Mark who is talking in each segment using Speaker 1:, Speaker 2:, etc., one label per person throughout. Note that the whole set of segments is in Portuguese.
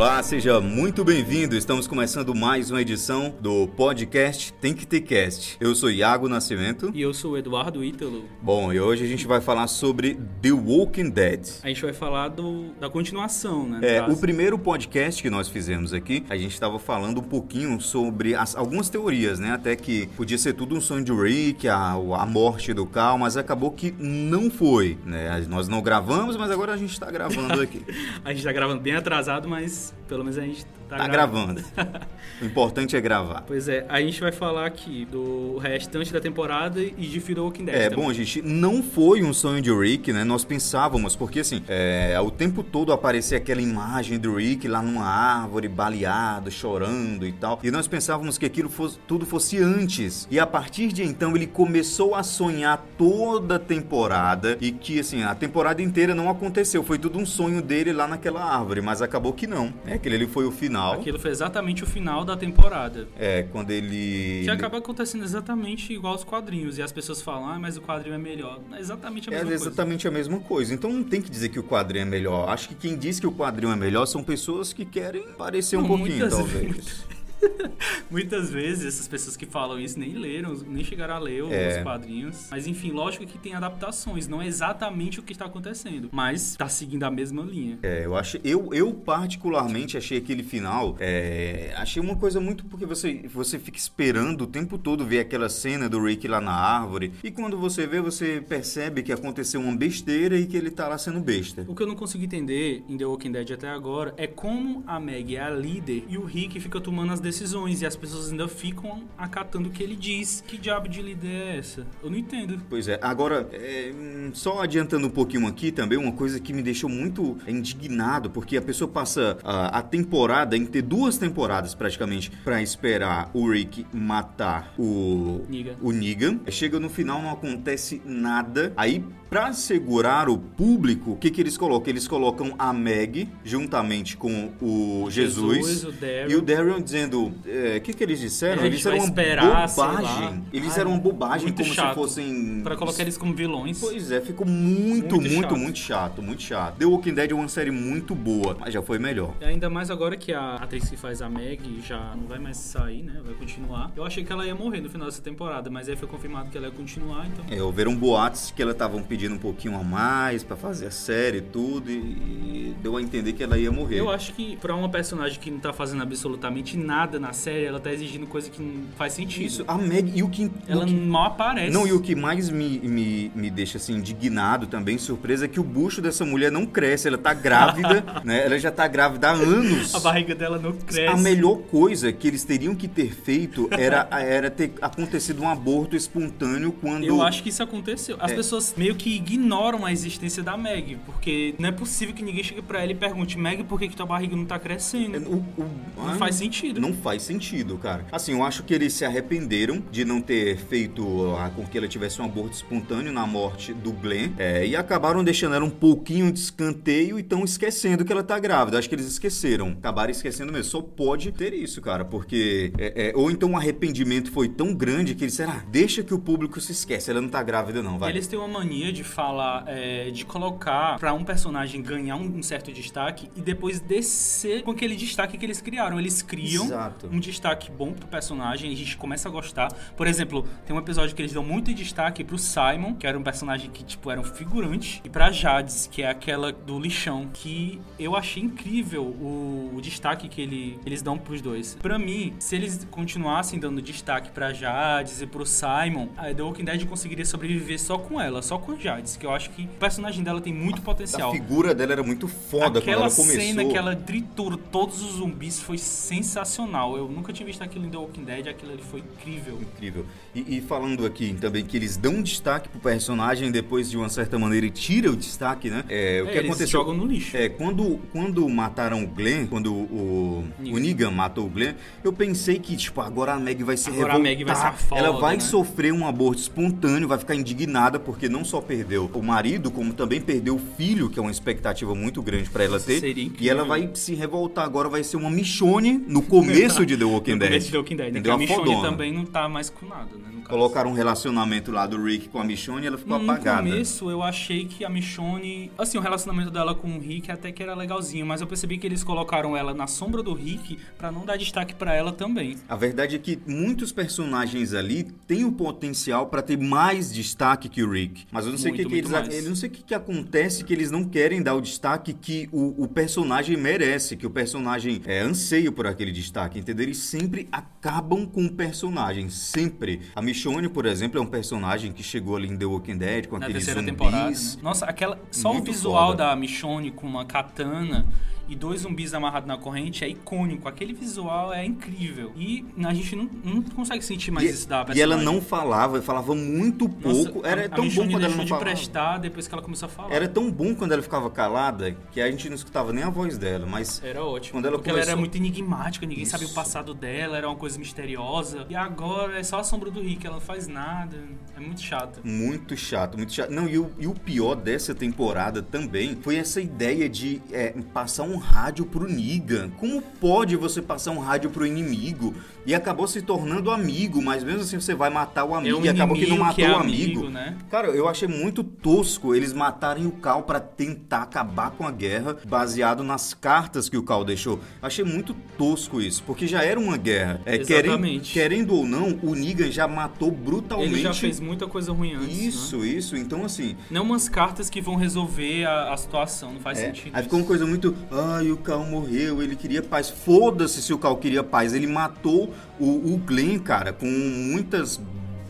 Speaker 1: Olá, seja muito bem-vindo. Estamos começando mais uma edição do podcast Tem que ter cast. Eu sou Iago Nascimento.
Speaker 2: E eu sou o Eduardo Ítalo.
Speaker 1: Bom, e hoje a gente vai falar sobre The Walking Dead.
Speaker 2: A gente vai falar do, da continuação, né?
Speaker 1: É, o primeiro podcast que nós fizemos aqui, a gente estava falando um pouquinho sobre as, algumas teorias, né? Até que podia ser tudo um sonho de Rick, a, a morte do Cal, mas acabou que não foi, né? Nós não gravamos, mas agora a gente está gravando aqui.
Speaker 2: a gente está gravando bem atrasado, mas pelo menos a gente
Speaker 1: tá, tá gravando. o importante é gravar.
Speaker 2: Pois é, a gente vai falar aqui do restante da temporada e de Fear the Walking Dead.
Speaker 1: É,
Speaker 2: também.
Speaker 1: bom, gente, não foi um sonho de Rick, né? Nós pensávamos, porque assim, é, o tempo todo aparecia aquela imagem do Rick lá numa árvore, baleado, chorando e tal. E nós pensávamos que aquilo fosse, tudo fosse antes. E a partir de então ele começou a sonhar toda a temporada e que assim, a temporada inteira não aconteceu. Foi tudo um sonho dele lá naquela árvore, mas acabou que não. É, aquele ali foi o final.
Speaker 2: Aquilo foi exatamente o final da temporada.
Speaker 1: É, quando ele.
Speaker 2: Que acaba acontecendo exatamente igual aos quadrinhos. E as pessoas falam, ah, mas o quadrinho é melhor. É exatamente a mesma
Speaker 1: é
Speaker 2: coisa.
Speaker 1: É exatamente a mesma coisa. Então não tem que dizer que o quadrinho é melhor. Acho que quem diz que o quadrinho é melhor são pessoas que querem parecer um pouquinho, talvez.
Speaker 2: Muitas vezes essas pessoas que falam isso nem leram, nem chegaram a ler é. os quadrinhos. Mas enfim, lógico que tem adaptações, não é exatamente o que está acontecendo, mas está seguindo a mesma linha.
Speaker 1: É, eu acho, eu, eu particularmente achei aquele final, é, achei uma coisa muito porque você você fica esperando o tempo todo ver aquela cena do Rick lá na árvore e quando você vê você percebe que aconteceu uma besteira e que ele tá lá sendo besta.
Speaker 2: O que eu não consigo entender em The Walking Dead até agora é como a Meg é a líder e o Rick fica tomando as decisões e as pessoas ainda ficam acatando o que ele diz. Que diabo de líder é essa? Eu não entendo.
Speaker 1: Pois é, agora, é, só adiantando um pouquinho aqui também, uma coisa que me deixou muito indignado, porque a pessoa passa a, a temporada em ter duas temporadas praticamente para esperar o Rick matar o
Speaker 2: Negan.
Speaker 1: o Negan. Chega no final, não acontece nada. Aí para segurar o público, o que, que eles colocam? Eles colocam a Meg juntamente com o Jesus,
Speaker 2: Jesus o
Speaker 1: e o Daryl dizendo. O é, que, que eles disseram? eles eram uma
Speaker 2: esperar,
Speaker 1: bobagem. Eles eram uma bobagem como
Speaker 2: chato.
Speaker 1: se fossem.
Speaker 2: Pra colocar eles como vilões.
Speaker 1: Pois é, ficou muito, muito, muito chato. muito chato, muito chato. The Walking Dead é uma série muito boa, mas já foi melhor.
Speaker 2: E ainda mais agora que a atriz que faz a Meg já não vai mais sair, né? Vai continuar. Eu achei que ela ia morrer no final dessa temporada, mas aí foi confirmado que ela ia continuar, então.
Speaker 1: É, houveram boatos que ela estavam pedindo pedindo um pouquinho a mais para fazer a série e tudo, e deu a entender que ela ia morrer.
Speaker 2: Eu acho que pra uma personagem que não tá fazendo absolutamente nada na série, ela tá exigindo coisa que não faz sentido. Isso,
Speaker 1: a Meg, e o que...
Speaker 2: Ela
Speaker 1: o que,
Speaker 2: mal aparece.
Speaker 1: Não, e o que mais me, me, me deixa, assim, indignado também, surpresa, é que o bucho dessa mulher não cresce, ela tá grávida, né? Ela já tá grávida há anos.
Speaker 2: A barriga dela não cresce.
Speaker 1: A melhor coisa que eles teriam que ter feito era, era ter acontecido um aborto espontâneo quando...
Speaker 2: Eu acho que isso aconteceu. As é. pessoas meio que ignoram a existência da Meg, porque não é possível que ninguém chegue para ela e pergunte, Meg, por que, que tua barriga não tá crescendo?
Speaker 1: O, o,
Speaker 2: não ah, faz sentido.
Speaker 1: Não faz sentido, cara. Assim, eu acho que eles se arrependeram de não ter feito uh, com que ela tivesse um aborto espontâneo na morte do Glenn é, e acabaram deixando ela um pouquinho de escanteio e estão esquecendo que ela tá grávida. Acho que eles esqueceram. Acabaram esquecendo mesmo. Só pode ter isso, cara, porque. É, é, ou então o arrependimento foi tão grande que eles disseram, ah, deixa que o público se esquece, ela não tá grávida, não, vai.
Speaker 2: Eles têm uma mania de falar, é, de colocar para um personagem ganhar um, um, certo destaque e depois descer com aquele destaque que eles criaram. Eles criam
Speaker 1: Exato.
Speaker 2: um destaque bom pro personagem e a gente começa a gostar. Por exemplo, tem um episódio que eles dão muito destaque pro Simon, que era um personagem que, tipo, era um figurante, e pra Jades, que é aquela do lixão, que eu achei incrível o, o destaque que ele, eles dão pros dois. Para mim, se eles continuassem dando destaque pra Jades e pro Simon, a The Walking Dead conseguiria sobreviver só com ela, só com a Jades, que eu acho que o personagem dela tem muito potencial.
Speaker 1: A figura dela era muito foda
Speaker 2: Aquela
Speaker 1: quando ela começou.
Speaker 2: cena que ela tritura todos os zumbis foi sensacional. Eu nunca tinha visto aquilo em The Walking Dead, aquilo ali foi incrível.
Speaker 1: Incrível. E, e falando aqui também que eles dão destaque pro personagem depois de uma certa maneira e tira o destaque, né?
Speaker 2: É, o é, que eles aconteceu jogam no lixo.
Speaker 1: É, quando, quando mataram o Glenn, quando o, Negan. o Negan matou o Glenn, eu pensei que, tipo, agora a Meg vai se
Speaker 2: agora
Speaker 1: revoltar.
Speaker 2: a Meg vai ser foda,
Speaker 1: Ela vai
Speaker 2: né?
Speaker 1: sofrer um aborto espontâneo, vai ficar indignada porque não só perdeu o marido, como também perdeu o filho, que é uma expectativa muito grande para ela ter.
Speaker 2: Seria
Speaker 1: e ela vai se revoltar agora, vai ser uma Michonne no começo de The Walking
Speaker 2: no
Speaker 1: Dead.
Speaker 2: Começo de The Walking Dead, né?
Speaker 1: Entendeu?
Speaker 2: A Michonne também não tá mais com nada, né? no.
Speaker 1: Colocaram um relacionamento lá do Rick com a Michonne e ela ficou
Speaker 2: no
Speaker 1: apagada.
Speaker 2: começo eu achei que a Michonne, assim, o relacionamento dela com o Rick até que era legalzinho, mas eu percebi que eles colocaram ela na sombra do Rick pra não dar destaque pra ela também.
Speaker 1: A verdade é que muitos personagens ali têm o potencial pra ter mais destaque que o Rick. Mas eu não sei que,
Speaker 2: Muito,
Speaker 1: que eles,
Speaker 2: mais.
Speaker 1: eles não sei o que, que acontece que eles não querem dar o destaque que o, o personagem merece, que o personagem é anseio por aquele destaque, entendeu? Eles sempre acabam com o personagem, sempre. A Michonne, por exemplo, é um personagem que chegou ali em The Walking Dead com
Speaker 2: Na
Speaker 1: aqueles zumbis.
Speaker 2: temporada, né? Nossa, aquela, só o visual
Speaker 1: foda.
Speaker 2: da Michonne com uma katana e dois zumbis amarrados na corrente é icônico. Aquele visual é incrível. E a gente não, não consegue sentir mais isso da
Speaker 1: E,
Speaker 2: personagem.
Speaker 1: e ela não falava, falava muito
Speaker 2: Nossa,
Speaker 1: pouco. Era
Speaker 2: a,
Speaker 1: tão
Speaker 2: a
Speaker 1: bom quando ela
Speaker 2: deixou
Speaker 1: não
Speaker 2: de
Speaker 1: falava.
Speaker 2: prestar depois que ela começou a falar.
Speaker 1: Era tão bom quando ela ficava calada que a gente não escutava nem a voz dela, mas
Speaker 2: Era ótimo.
Speaker 1: Quando ela
Speaker 2: porque ela era
Speaker 1: começou-
Speaker 2: muito enigmática, ninguém
Speaker 1: Isso.
Speaker 2: sabia o passado dela, era uma coisa misteriosa. E agora é só a sombra do Rick, ela não faz nada. É muito chato.
Speaker 1: muito chato, muito chato. Não, e o, e o pior dessa temporada também foi essa ideia de é, passar um rádio pro Negan. Como pode você passar um rádio pro inimigo? E acabou se tornando amigo, mas mesmo assim você vai matar o amigo
Speaker 2: é um
Speaker 1: e acabou que não matou
Speaker 2: é
Speaker 1: o amigo.
Speaker 2: né?
Speaker 1: Cara, eu achei muito tosco eles matarem o Cal pra tentar acabar com a guerra, baseado nas cartas que o Cal deixou. Achei muito tosco isso, porque já era uma guerra. É, querendo,
Speaker 2: Exatamente.
Speaker 1: querendo ou não, o Negan já matou brutalmente.
Speaker 2: Ele já fez muita coisa ruim antes. né?
Speaker 1: Isso, isso. Então, assim.
Speaker 2: Não umas cartas que vão resolver a, a situação, não faz
Speaker 1: é,
Speaker 2: sentido.
Speaker 1: aí ficou uma coisa muito. Ai, o Cal morreu, ele queria paz. Foda-se se o Cal queria paz. Ele matou o, o Glenn, cara, com muitas.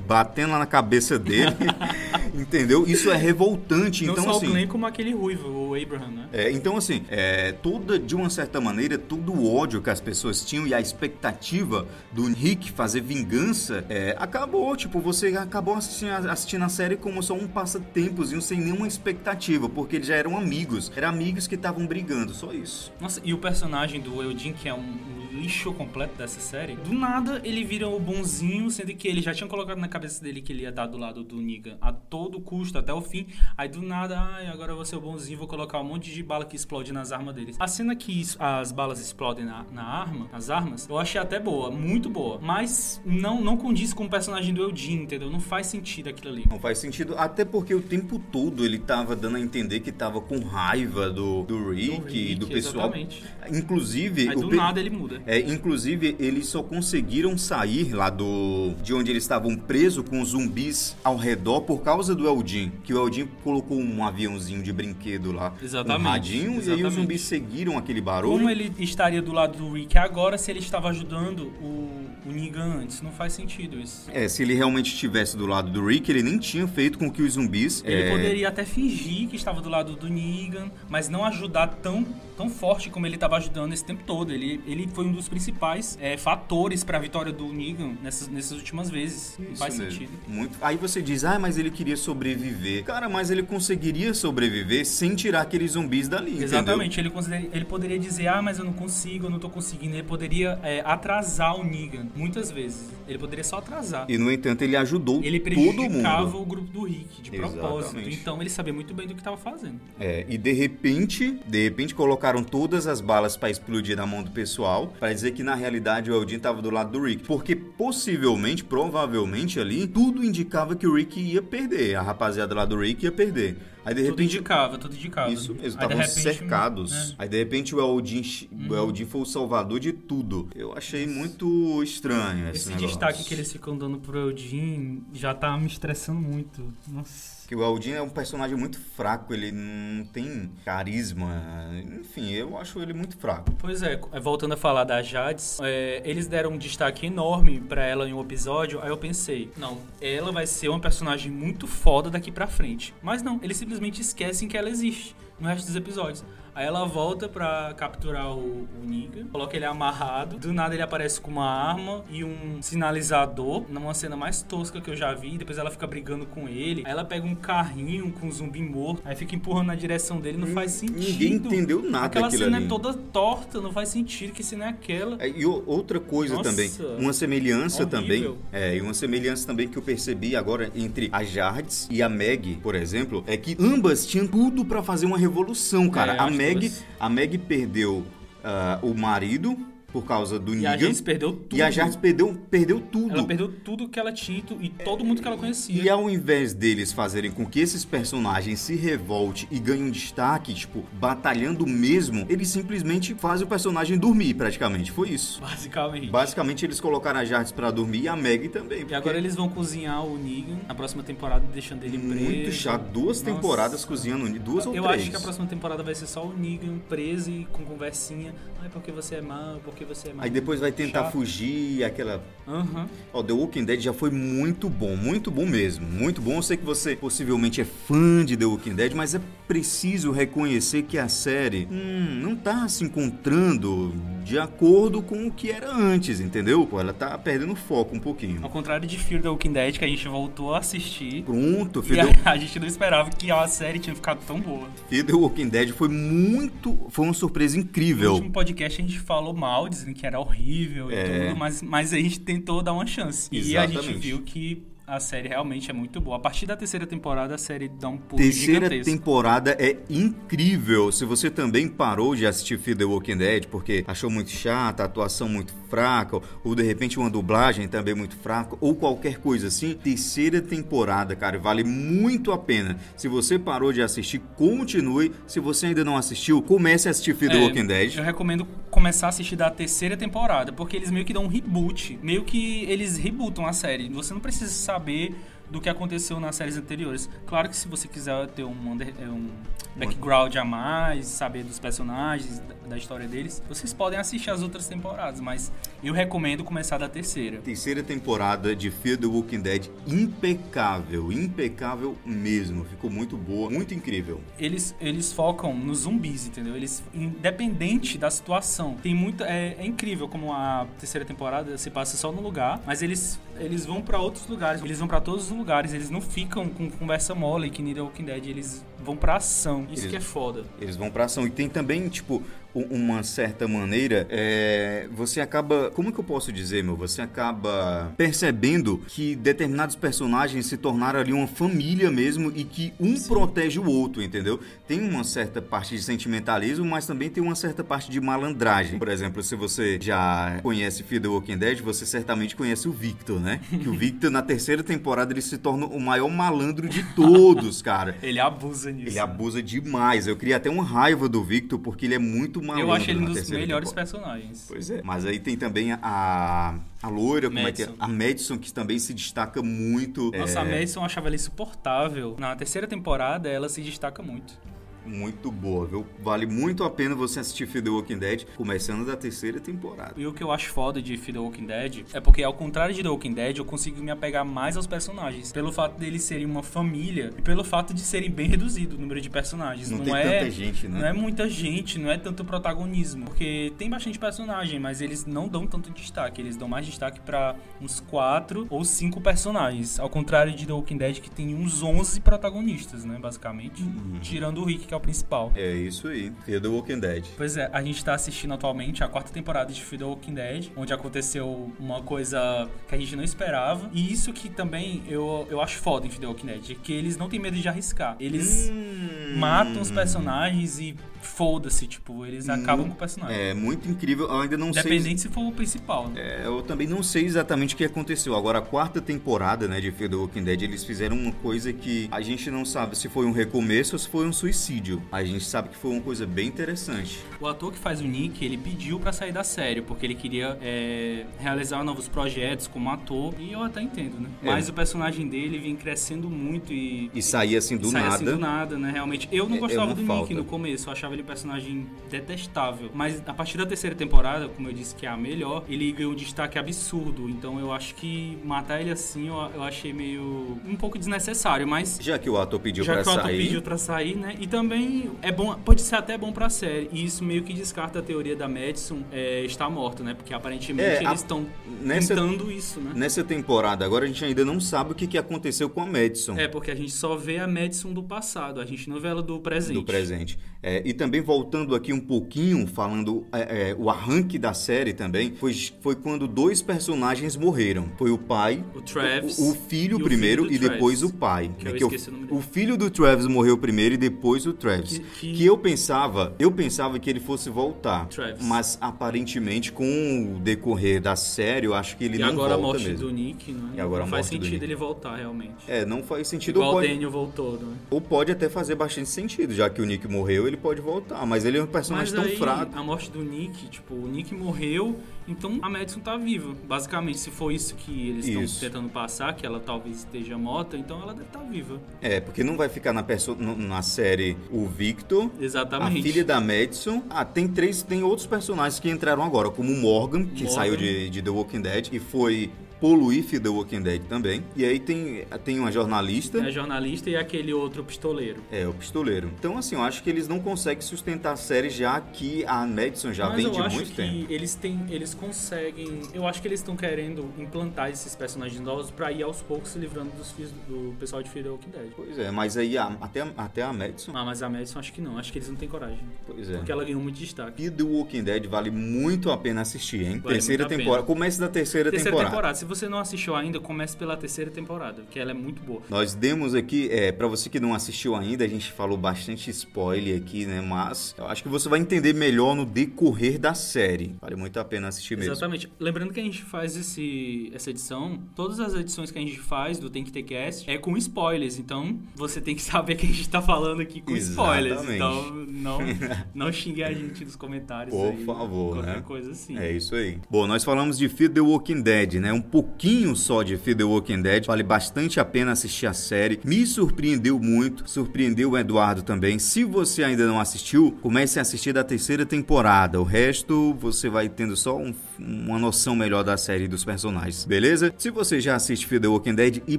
Speaker 1: batendo lá na cabeça dele. entendeu? Isso é revoltante.
Speaker 2: Não
Speaker 1: então,
Speaker 2: só
Speaker 1: assim.
Speaker 2: o Glenn como aquele ruivo, o Abraham, né?
Speaker 1: É, então, assim, é, toda, de uma certa maneira, todo o ódio que as pessoas tinham e a expectativa do Rick fazer vingança é, acabou. Tipo, você acabou assistindo, assistindo a série como só um passatempozinho, sem nenhuma expectativa, porque eles já eram amigos. Eram amigos que estavam brigando, só isso.
Speaker 2: Nossa, e o personagem do Eldin, que é um lixo completo dessa série, do nada ele vira o bonzinho, sendo que ele já tinha colocado na cabeça dele que ele ia dar do lado do Negan a todo custo, até o fim. Aí do nada, ai, agora eu vou ser o bonzinho, vou colocar um monte de bala que explode nas armas deles. A cena que isso- as balas explodem na, na arma, nas armas, eu achei até boa, muito boa. Mas não, não condiz com o personagem do Eldin, entendeu? Não faz sentido aquilo ali.
Speaker 1: Não faz sentido, até porque o tempo todo ele tava dando a entender que tava com raiva do, do Rick,
Speaker 2: Do
Speaker 1: e do
Speaker 2: Rick,
Speaker 1: pessoal.
Speaker 2: exatamente.
Speaker 1: Inclusive,
Speaker 2: Aí do
Speaker 1: pe-
Speaker 2: nada ele muda.
Speaker 1: É, inclusive, eles só conseguiram sair lá do de onde eles estavam presos com zumbis ao redor por causa do Eldin. Que o Eldin colocou um aviãozinho de brinquedo lá.
Speaker 2: Exatamente,
Speaker 1: Um radinho, e aí os
Speaker 2: exatamente.
Speaker 1: zumbis seguiram aquele barulho.
Speaker 2: Como ele estaria do lado do Rick agora se ele estava ajudando o, o Negan antes? Não faz sentido isso.
Speaker 1: É, se ele realmente estivesse do lado do Rick, ele nem tinha feito com que os zumbis.
Speaker 2: Ele
Speaker 1: é,
Speaker 2: poderia até fingir que estava do lado do Negan, mas não ajudar tão, tão forte como ele estava ajudando esse tempo todo. Ele, ele foi um dos principais é, fatores para a vitória do Negan nessas, nessas últimas vezes. Não
Speaker 1: Isso
Speaker 2: faz
Speaker 1: mesmo.
Speaker 2: sentido.
Speaker 1: Muito. Aí você diz, ah, mas ele queria sobreviver. Cara, mas ele conseguiria sobreviver sem tirar aqueles zumbis dali, entendeu?
Speaker 2: Exatamente, ele, ele poderia dizer, ah, mas eu não consigo, eu não tô conseguindo. Ele poderia é, atrasar o Negan, muitas vezes. Ele poderia só atrasar.
Speaker 1: E no entanto, ele ajudou
Speaker 2: Ele
Speaker 1: todo mundo.
Speaker 2: prejudicava o grupo do Rick, de
Speaker 1: Exatamente.
Speaker 2: propósito. Então ele sabia muito bem do que estava fazendo.
Speaker 1: É, e de repente, de repente colocaram todas as balas pra explodir na mão do pessoal, pra dizer que na realidade o Eldin tava do lado do Rick, porque possivelmente, provavelmente ali, tudo indicava que o Rick ia perder, a rapaziada lá do Rick ia perder. Aí de
Speaker 2: Tudo
Speaker 1: repente
Speaker 2: indicava, tudo indicava.
Speaker 1: isso mesmo, estavam cercados.
Speaker 2: né?
Speaker 1: Aí de repente o Eldin, o Eldin foi o salvador de tudo. Eu achei muito estranho esse,
Speaker 2: Esse
Speaker 1: negócio.
Speaker 2: destaque que eles ficam dando pro Eldin já tá me estressando muito. Nossa.
Speaker 1: Que o Eldin é um personagem muito fraco, ele não tem carisma. Enfim, eu acho ele muito fraco.
Speaker 2: Pois é, voltando a falar da Jades, é, eles deram um destaque enorme pra ela em um episódio, aí eu pensei, não, ela vai ser uma personagem muito foda daqui pra frente. Mas não, eles simplesmente esquecem que ela existe no resto dos episódios. Aí ela volta pra capturar o, o Negan, coloca ele amarrado, do nada ele aparece com uma arma e um sinalizador, numa cena mais tosca que eu já vi, depois ela fica brigando com ele, aí ela pega um carrinho com um zumbi morto, aí fica empurrando na direção dele, não faz sentido.
Speaker 1: Ninguém entendeu nada
Speaker 2: Aquela cena
Speaker 1: ali.
Speaker 2: é toda torta, não faz sentido que cena é aquela.
Speaker 1: É, E outra coisa
Speaker 2: Nossa,
Speaker 1: também, uma semelhança
Speaker 2: horrível.
Speaker 1: também, é, e uma semelhança também que eu percebi agora entre a Jardes e a Meg, por exemplo, é que ambas tinham tudo pra fazer uma revolução, cara.
Speaker 2: É,
Speaker 1: a
Speaker 2: as
Speaker 1: Meg, a Meg perdeu ah, o marido por causa do
Speaker 2: E
Speaker 1: Negan.
Speaker 2: a Jardes perdeu tudo.
Speaker 1: E a perdeu, perdeu tudo.
Speaker 2: Ela perdeu tudo que ela tinha e todo mundo que ela conhecia.
Speaker 1: E ao invés deles fazerem com que esses personagens se revolte e ganhem um destaque, tipo, batalhando mesmo, eles simplesmente fazem o personagem dormir, praticamente. Foi isso.
Speaker 2: Basicamente.
Speaker 1: Basicamente, eles colocaram a Jardes pra dormir e a Meg também.
Speaker 2: E agora eles vão cozinhar o Negan na próxima temporada, deixando ele preso.
Speaker 1: Muito chato. Duas
Speaker 2: Nossa.
Speaker 1: temporadas cozinhando, duas ou
Speaker 2: Eu
Speaker 1: três.
Speaker 2: acho que a próxima temporada vai ser só o Negan preso e com conversinha. Ai, porque você é mal, porque você é mal.
Speaker 1: Aí depois vai tentar
Speaker 2: Chato.
Speaker 1: fugir, aquela
Speaker 2: Aham.
Speaker 1: Ó, The Walking Dead já foi muito bom, muito bom mesmo, muito bom. Eu sei que você possivelmente é fã de The Walking Dead, mas é preciso reconhecer que a série hum, não tá se encontrando de acordo com o que era antes, entendeu? Pô, ela tá perdendo foco um pouquinho.
Speaker 2: Ao contrário de Fear the Walking Dead, que a gente voltou a assistir.
Speaker 1: Pronto,
Speaker 2: E
Speaker 1: Fear
Speaker 2: a,
Speaker 1: the,
Speaker 2: a gente não esperava que a série tinha ficado tão boa.
Speaker 1: Fear the Walking Dead foi muito, foi uma surpresa
Speaker 2: No
Speaker 1: incrível.
Speaker 2: último podcast a gente falou mal, dizendo que era horrível e
Speaker 1: É.
Speaker 2: tudo, mas, mas a gente tentou dar uma chance. E a gente
Speaker 1: Exatamente.
Speaker 2: viu que a série realmente é muito boa. A partir da terceira temporada, a série dá um pulo
Speaker 1: Terceira
Speaker 2: gigantesco.
Speaker 1: temporada é incrível. Se você também parou de assistir Fear the Walking Dead porque achou muito chata, a atuação muito fraca, ou de repente uma dublagem também muito fraca, ou qualquer coisa assim, terceira temporada, cara, vale muito a pena. Se você parou de assistir, continue. Se você ainda não assistiu, comece a assistir Fear the
Speaker 2: É,
Speaker 1: Walking Dead.
Speaker 2: Eu recomendo começar a assistir da terceira temporada, porque eles meio que dão um reboot. Meio que eles rebootam a série. Você não precisa saber saber do que aconteceu nas séries anteriores. Claro que se você quiser ter um, under- é, um background a mais, saber dos personagens, da- da história deles, vocês podem assistir as outras temporadas, mas eu recomendo começar da terceira.
Speaker 1: Terceira temporada de Fear the Walking Dead, impecável, impecável mesmo. Ficou muito boa, muito incrível.
Speaker 2: eles, eles focam nos zumbis, entendeu? Eles, independente da situação, tem muito. É, é incrível como a terceira temporada se passa só no lugar, mas eles, eles vão pra outros lugares, eles vão pra todos os lugares, eles não ficam com conversa mole que nem The Walking Dead, eles vão pra ação. Isso
Speaker 1: Eles-
Speaker 2: que é foda.
Speaker 1: Eles vão pra ação. E tem também, tipo, uma certa maneira, é, você acaba. Como que eu posso dizer, meu? Você acaba percebendo que determinados personagens se tornaram ali uma família mesmo e que um protege o outro, entendeu? Tem uma certa parte de sentimentalismo, mas também tem uma certa parte de malandragem. Por exemplo, se você já conhece Fear the Walking Dead, você certamente conhece o Victor, né? Que o Victor, na terceira temporada, ele se torna o maior malandro de todos, cara.
Speaker 2: Ele abusa nisso.
Speaker 1: Ele abusa demais. Eu queria até uma raiva do Victor, porque ele é muito malandro.
Speaker 2: Eu acho ele um dos melhores
Speaker 1: temporada.
Speaker 2: personagens.
Speaker 1: Pois é. Mas aí tem também a, a loira, como é que é?
Speaker 2: Madison.
Speaker 1: A Madison, que também se destaca muito.
Speaker 2: Nossa,
Speaker 1: é,
Speaker 2: a Madison eu achava ela insuportável. Na terceira temporada, ela se destaca muito.
Speaker 1: Muito boa, viu? Vale muito a pena você assistir Fear the Walking Dead, começando da terceira temporada.
Speaker 2: E o que eu acho foda de Fear the Walking Dead é porque, ao contrário de The Walking Dead, eu consigo me apegar mais aos personagens. Pelo fato deles serem uma família e pelo fato de serem bem reduzido o número de personagens.
Speaker 1: Não
Speaker 2: Não,
Speaker 1: tem
Speaker 2: é,
Speaker 1: tanta gente, né?
Speaker 2: Não é muita gente, não é tanto protagonismo. Porque tem bastante personagem, mas eles não dão tanto destaque. Eles dão mais destaque pra uns quatro ou cinco personagens. Ao contrário de The Walking Dead, que tem uns 11 protagonistas, né? Basicamente. Tirando o Rick, que é o principal.
Speaker 1: É isso aí. Fear the Walking Dead.
Speaker 2: Pois é, a gente tá assistindo atualmente a quarta temporada de Fear the Walking Dead, onde aconteceu uma coisa que a gente não esperava. E isso que também eu, eu acho foda em Fear the Walking Dead, é que eles não têm medo de arriscar. Eles
Speaker 1: Hum.
Speaker 2: matam os personagens e foda-se, tipo, eles acabam com o personagem.
Speaker 1: É muito incrível. Eu ainda não sei.
Speaker 2: Independente se for o principal. né?
Speaker 1: É, eu também não sei exatamente o que aconteceu. Agora, a quarta temporada, né, de Fear the Walking Dead, eles fizeram uma coisa que a gente não sabe se foi um recomeço ou se foi um suicídio. A gente sabe que foi uma coisa bem interessante.
Speaker 2: O ator que faz o Nick, ele pediu pra sair da série, porque ele queria é, realizar novos projetos como ator, e eu até entendo, né?
Speaker 1: É.
Speaker 2: Mas o personagem dele vem crescendo muito e,
Speaker 1: E sair assim do
Speaker 2: Sai
Speaker 1: nada.
Speaker 2: assim do nada, né? Realmente. Eu não
Speaker 1: É- é
Speaker 2: gostava
Speaker 1: uma
Speaker 2: do
Speaker 1: falta.
Speaker 2: Nick no começo, eu achava ele um personagem detestável. Mas a partir da terceira temporada, como eu disse que é a melhor, ele ganhou um destaque absurdo. Então eu acho que matar ele assim eu, eu achei meio. um pouco desnecessário, mas.
Speaker 1: Já que o ator pediu
Speaker 2: Já
Speaker 1: pra
Speaker 2: que o ator
Speaker 1: sair.
Speaker 2: pediu pra sair, né? E também é bom, pode ser até bom pra série. E isso meio que descarta a teoria da Madison é, estar morta, né? Porque aparentemente
Speaker 1: É,
Speaker 2: eles estão tentando isso, né?
Speaker 1: Nessa temporada, agora a gente ainda não sabe o que, que aconteceu com a Madison.
Speaker 2: É, porque a gente só vê a Madison do passado, a gente não vê ela do presente.
Speaker 1: do presente. É, e também voltando aqui um pouquinho, falando é, é, o arranque da série também, foi, foi quando dois personagens morreram. Foi o pai,
Speaker 2: O Travis
Speaker 1: o, o filho
Speaker 2: e o
Speaker 1: primeiro
Speaker 2: filho do
Speaker 1: e depois
Speaker 2: Travis,
Speaker 1: o pai.
Speaker 2: que
Speaker 1: né?
Speaker 2: eu
Speaker 1: Que o-
Speaker 2: esqueci o
Speaker 1: o, filho do Travis morreu primeiro e depois o Travis.
Speaker 2: Que-
Speaker 1: Que,
Speaker 2: que-
Speaker 1: eu pensava, eu pensava que ele fosse voltar.
Speaker 2: Travis.
Speaker 1: Mas aparentemente com o decorrer da série, eu acho que ele
Speaker 2: E
Speaker 1: não
Speaker 2: agora a
Speaker 1: volta
Speaker 2: morte
Speaker 1: mesmo.
Speaker 2: do Nick, não é?
Speaker 1: E agora a
Speaker 2: não faz sentido ele voltar, realmente.
Speaker 1: É, não faz sentido.
Speaker 2: Igual o Daniel voltou, não é?
Speaker 1: ou pode até fazer bastante sentido, já que o Nick morreu, ele pode voltar. Mas ele é um personagem
Speaker 2: Mas
Speaker 1: tão
Speaker 2: aí,
Speaker 1: fraco.
Speaker 2: a morte do Nick, tipo, o Nick morreu, então a Madison tá viva. Basicamente, se for isso que eles estão tentando passar, que ela talvez esteja morta, então ela deve estar viva.
Speaker 1: É, porque não vai ficar na, perso- na série o Victor,
Speaker 2: Exatamente.
Speaker 1: a filha da Madison. Ah, tem três, tem outros personagens que entraram agora, como o Morgan, que
Speaker 2: Morgan.
Speaker 1: saiu de, de The Walking Dead e foi poluífe The Walking Dead também. E aí tem, tem uma jornalista.
Speaker 2: É a jornalista e aquele outro pistoleiro.
Speaker 1: É, o pistoleiro. Então, assim, eu acho que eles não conseguem sustentar a série já que a Madison já
Speaker 2: Mas
Speaker 1: vem de muito tempo.
Speaker 2: eles têm, eles conseguem. Eu acho que eles estão querendo implantar esses personagens novos pra ir aos poucos se livrando dos filhos do pessoal de Fear the Walking Dead.
Speaker 1: Pois é, mas aí a- até, até a Madison.
Speaker 2: Ah, mas a Madison acho que não. Acho que eles não têm coragem.
Speaker 1: Pois é.
Speaker 2: Porque ela ganhou muito destaque.
Speaker 1: E The Walking Dead vale muito a pena assistir, hein?
Speaker 2: Vale
Speaker 1: terceira temporada. Comece da terceira,
Speaker 2: Terceira
Speaker 1: temporada.
Speaker 2: temporada. Se você não assistiu ainda, comece pela terceira temporada, que ela é muito boa.
Speaker 1: Nós demos aqui, é, para você que não assistiu ainda, a gente falou bastante spoiler aqui, né? Mas eu acho que você vai entender melhor no decorrer da série. Vale muito a pena assistir mesmo.
Speaker 2: Exatamente. Lembrando que a gente faz esse, essa edição, todas as edições que a gente faz do Tem que ter cast é com spoilers. Então você tem que saber que a gente tá falando aqui com spoilers.
Speaker 1: Exatamente.
Speaker 2: Então não, não xingue a gente nos comentários.
Speaker 1: Por
Speaker 2: aí,
Speaker 1: favor,
Speaker 2: qualquer
Speaker 1: né?
Speaker 2: coisa assim.
Speaker 1: É isso aí. Bom, nós falamos de Fear the Walking Dead, né? Um pouquinho só de Fear the Walking Dead. Vale bastante a pena assistir a série. Me surpreendeu muito, surpreendeu o Eduardo também. Se você ainda não assistiu, comece a assistir da terceira temporada. O resto você vai tendo só um- uma noção melhor da série e dos personagens, beleza? Se você já assiste Fear the Walking Dead e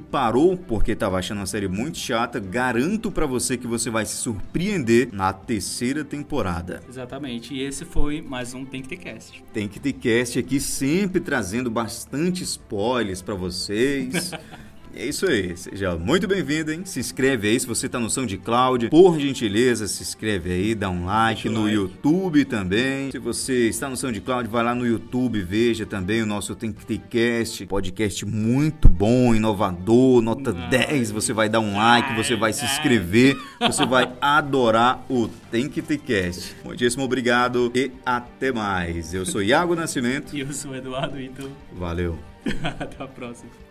Speaker 1: parou porque tava achando a série muito chata, garanto pra você que você vai se surpreender na terceira temporada.
Speaker 2: Exatamente. E esse foi mais um Tem que ter cast.
Speaker 1: Tem que ter cast aqui sempre trazendo bastante spoilers pra vocês. É isso aí, seja muito bem-vindo, hein? Se inscreve aí se você tá no SoundCloud. Por gentileza, se inscreve aí, dá um like no
Speaker 2: like.
Speaker 1: YouTube também. Se você está no SoundCloud, vai lá no YouTube, veja também o nosso Tem que ter cast, podcast muito bom, inovador, nota
Speaker 2: Ai.
Speaker 1: 10. Você vai dar um like, você vai se inscrever, você vai adorar o Tem que ter cast. Muitíssimo obrigado e até mais. Eu sou Iago Nascimento.
Speaker 2: E eu sou Eduardo Ito.
Speaker 1: Valeu.
Speaker 2: Até a próxima.